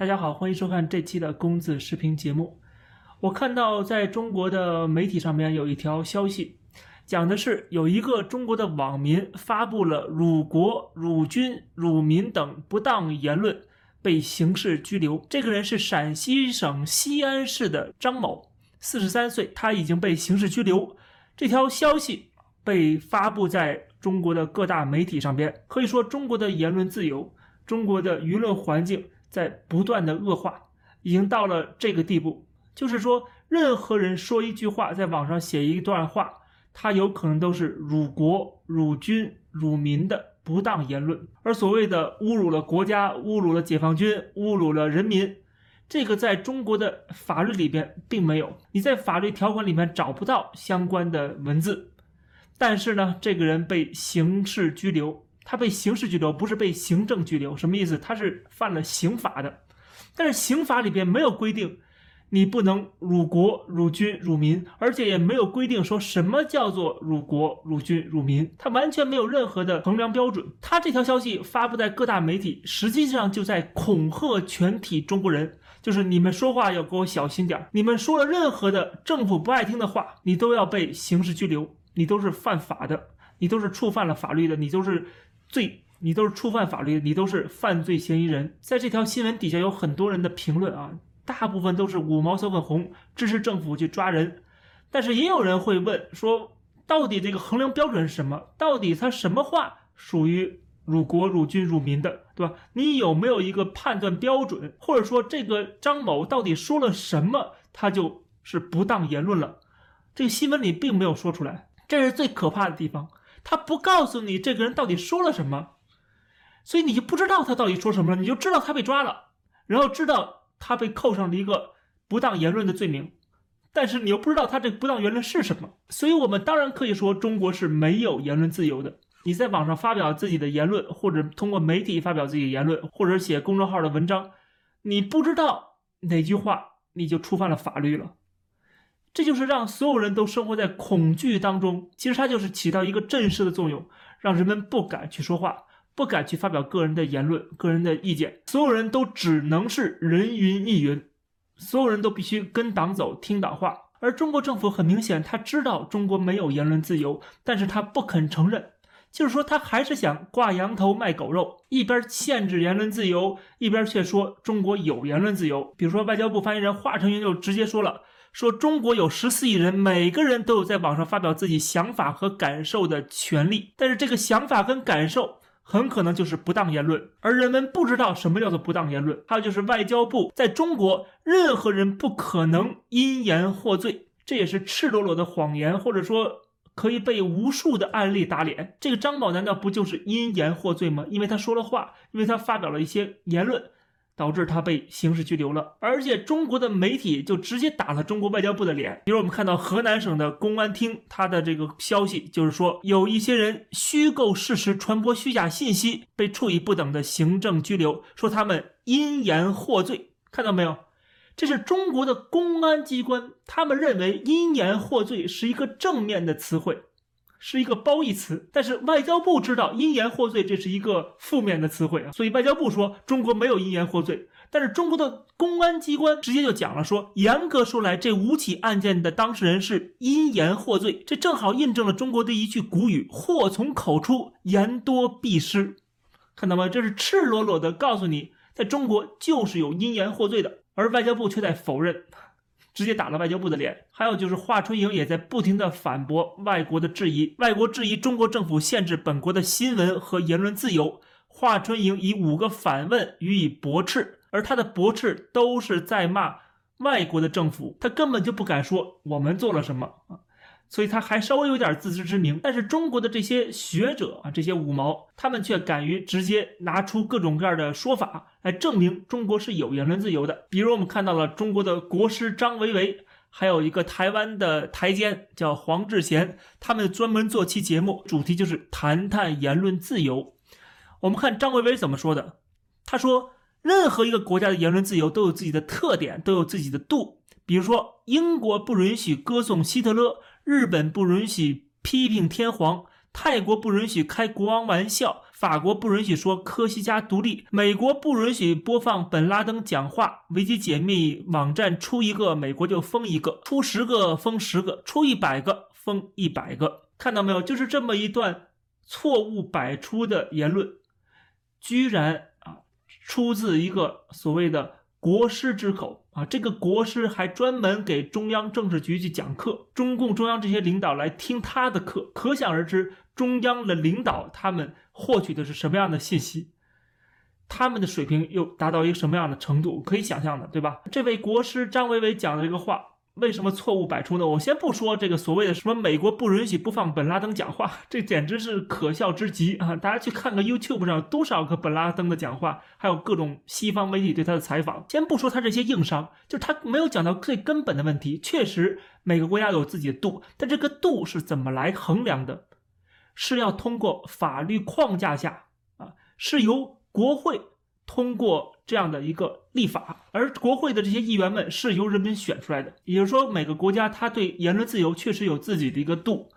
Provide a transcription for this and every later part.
大家好，欢迎收看这期的公子视频节目。我看到在中国的媒体上面有一条消息，讲的是有一个中国的网民发布了辱国、辱军、辱民等不当言论，被刑事拘留。这个人是陕西省西安市的张某，四十三岁，他已经被刑事拘留。这条消息被发布在中国的各大媒体上边，可以说中国的言论自由，中国的舆论环境。在不断的恶化，已经到了这个地步，就是说，任何人说一句话，在网上写一段话，他有可能都是辱国、辱军、辱民的不当言论。而所谓的侮辱了国家、侮辱了解放军、侮辱了人民，这个在中国的法律里边并没有，你在法律条款里面找不到相关的文字。但是呢，这个人被刑事拘留。他被刑事拘留，不是被行政拘留，什么意思？他是犯了刑法的，但是刑法里边没有规定你不能辱国、辱军、辱民，而且也没有规定说什么叫做辱国、辱军、辱民，他完全没有任何的衡量标准。他这条消息发布在各大媒体，实际上就在恐吓全体中国人，就是你们说话要给我小心点你们说了任何的政府不爱听的话，你都要被刑事拘留，你都是犯法的，你都是触犯了法律的，你都是。罪，你都是触犯法律，你都是犯罪嫌疑人。在这条新闻底下有很多人的评论啊，大部分都是五毛小粉红，支持政府去抓人。但是也有人会问说，到底这个衡量标准是什么？到底他什么话属于辱国、辱军、辱民的，对吧？你有没有一个判断标准？或者说这个张某到底说了什么，他就是不当言论了？这个新闻里并没有说出来，这是最可怕的地方。他不告诉你这个人到底说了什么，所以你就不知道他到底说什么了。你就知道他被抓了，然后知道他被扣上了一个不当言论的罪名，但是你又不知道他这不当言论是什么。所以我们当然可以说中国是没有言论自由的。你在网上发表自己的言论，或者通过媒体发表自己的言论，或者写公众号的文章，你不知道哪句话你就触犯了法律了。这就是让所有人都生活在恐惧当中。其实它就是起到一个震慑的作用，让人们不敢去说话，不敢去发表个人的言论、个人的意见。所有人都只能是人云亦云，所有人都必须跟党走、听党话。而中国政府很明显，他知道中国没有言论自由，但是他不肯承认，就是说他还是想挂羊头卖狗肉，一边限制言论自由，一边却说中国有言论自由。比如说，外交部发言人华春莹就直接说了。说中国有十四亿人，每个人都有在网上发表自己想法和感受的权利，但是这个想法跟感受很可能就是不当言论，而人们不知道什么叫做不当言论。还有就是外交部在中国，任何人不可能因言获罪，这也是赤裸裸的谎言，或者说可以被无数的案例打脸。这个张宝难道不就是因言获罪吗？因为他说了话，因为他发表了一些言论。导致他被刑事拘留了，而且中国的媒体就直接打了中国外交部的脸。比如我们看到河南省的公安厅，他的这个消息就是说，有一些人虚构事实、传播虚假信息，被处以不等的行政拘留，说他们因言获罪。看到没有？这是中国的公安机关，他们认为因言获罪是一个正面的词汇。是一个褒义词，但是外交部知道因言获罪这是一个负面的词汇啊，所以外交部说中国没有因言获罪。但是中国的公安机关直接就讲了，说严格说来，这五起案件的当事人是因言获罪，这正好印证了中国的一句古语：祸从口出，言多必失。看到吗？这是赤裸裸的告诉你，在中国就是有因言获罪的，而外交部却在否认。直接打了外交部的脸，还有就是华春莹也在不停的反驳外国的质疑，外国质疑中国政府限制本国的新闻和言论自由，华春莹以五个反问予以驳斥，而他的驳斥都是在骂外国的政府，他根本就不敢说我们做了什么。所以他还稍微有点自知之明，但是中国的这些学者啊，这些五毛，他们却敢于直接拿出各种各样的说法来证明中国是有言论自由的。比如我们看到了中国的国师张维维，还有一个台湾的台监叫黄志贤，他们专门做期节目，主题就是谈谈言论自由。我们看张维维怎么说的，他说，任何一个国家的言论自由都有自己的特点，都有自己的度。比如说，英国不允许歌颂希特勒。日本不允许批评天皇，泰国不允许开国王玩笑，法国不允许说科西嘉独立，美国不允许播放本拉登讲话，维基解密网站出一个，美国就封一个，出十个封十个，出一百个封一百个，看到没有？就是这么一段错误百出的言论，居然啊出自一个所谓的。国师之口啊，这个国师还专门给中央政治局去讲课，中共中央这些领导来听他的课，可想而知，中央的领导他们获取的是什么样的信息，他们的水平又达到一个什么样的程度，可以想象的，对吧？这位国师张维维讲的这个话。为什么错误百出呢？我先不说这个所谓的什么美国不允许播放本拉登讲话，这简直是可笑之极啊！大家去看看 YouTube 上多少个本拉登的讲话，还有各种西方媒体对他的采访。先不说他这些硬伤，就是他没有讲到最根本的问题。确实，每个国家有自己的度，但这个度是怎么来衡量的？是要通过法律框架下啊，是由国会。通过这样的一个立法，而国会的这些议员们是由人民选出来的，也就是说，每个国家它对言论自由确实有自己的一个度，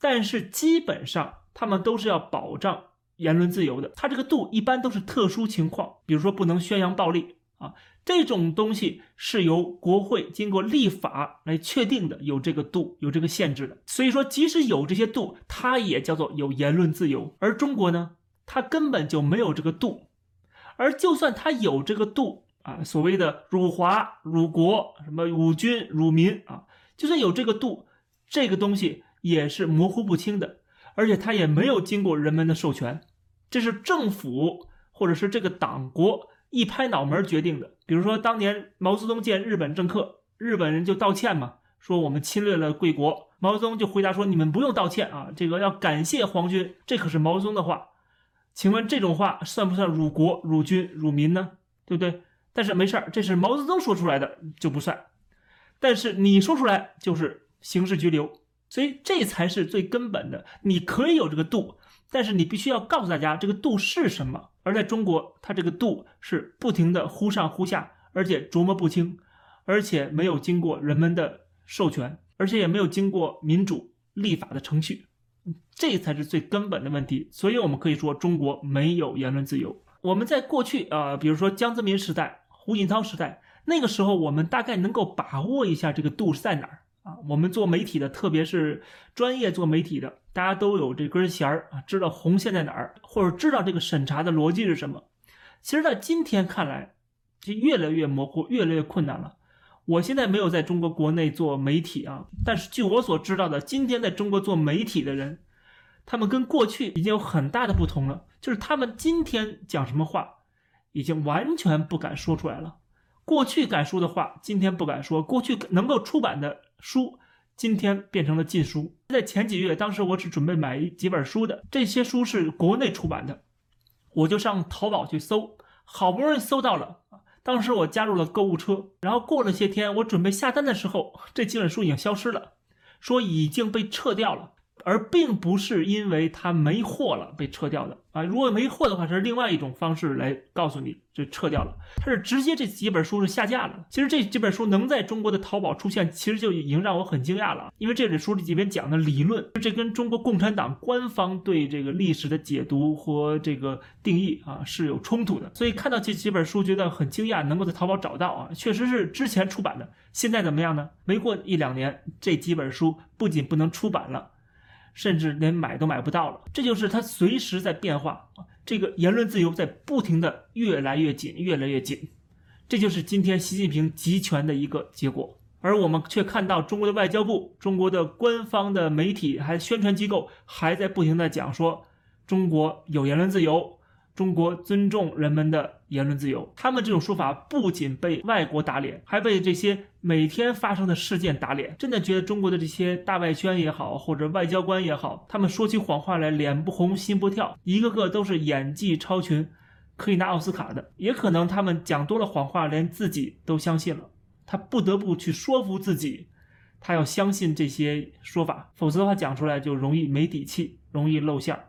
但是基本上他们都是要保障言论自由的。它这个度一般都是特殊情况，比如说不能宣扬暴力啊，这种东西是由国会经过立法来确定的，有这个度，有这个限制的。所以说，即使有这些度，它也叫做有言论自由。而中国呢，它根本就没有这个度。而就算他有这个度啊，所谓的辱华、辱国、什么辱军、辱民啊，就算有这个度，这个东西也是模糊不清的，而且他也没有经过人们的授权，这是政府或者是这个党国一拍脑门决定的。比如说当年毛泽东见日本政客，日本人就道歉嘛，说我们侵略了贵国，毛泽东就回答说你们不用道歉啊，这个要感谢皇军，这可是毛泽东的话。请问这种话算不算辱国、辱军、辱民呢？对不对？但是没事儿，这是毛泽东说出来的就不算，但是你说出来就是刑事拘留，所以这才是最根本的。你可以有这个度，但是你必须要告诉大家这个度是什么。而在中国，它这个度是不停的忽上忽下，而且琢磨不清，而且没有经过人们的授权，而且也没有经过民主立法的程序。这才是最根本的问题，所以我们可以说中国没有言论自由。我们在过去啊，比如说江泽民时代、胡锦涛时代，那个时候我们大概能够把握一下这个度是在哪儿啊。我们做媒体的，特别是专业做媒体的，大家都有这根弦儿啊，知道红线在哪儿，或者知道这个审查的逻辑是什么。其实，在今天看来，就越来越模糊，越来越困难了。我现在没有在中国国内做媒体啊，但是据我所知道的，今天在中国做媒体的人，他们跟过去已经有很大的不同了。就是他们今天讲什么话，已经完全不敢说出来了。过去敢说的话，今天不敢说；过去能够出版的书，今天变成了禁书。在前几月，当时我只准备买几本书的，这些书是国内出版的，我就上淘宝去搜，好不容易搜到了。当时我加入了购物车，然后过了些天，我准备下单的时候，这几本书已经消失了，说已经被撤掉了。而并不是因为它没货了被撤掉的啊！如果没货的话，这是另外一种方式来告诉你就撤掉了。它是直接这几本书是下架了。其实这几本书能在中国的淘宝出现，其实就已经让我很惊讶了。因为这本书里边讲的理论，这跟中国共产党官方对这个历史的解读和这个定义啊是有冲突的。所以看到这几本书觉得很惊讶，能够在淘宝找到啊，确实是之前出版的。现在怎么样呢？没过一两年，这几本书不仅不能出版了。甚至连买都买不到了，这就是它随时在变化！这个言论自由在不停的越来越紧，越来越紧，这就是今天习近平集权的一个结果。而我们却看到中国的外交部、中国的官方的媒体还宣传机构还在不停的讲说，中国有言论自由。中国尊重人们的言论自由，他们这种说法不仅被外国打脸，还被这些每天发生的事件打脸。真的觉得中国的这些大外宣也好，或者外交官也好，他们说起谎话来脸不红心不跳，一个个都是演技超群，可以拿奥斯卡的。也可能他们讲多了谎话，连自己都相信了，他不得不去说服自己，他要相信这些说法，否则的话讲出来就容易没底气，容易露馅儿。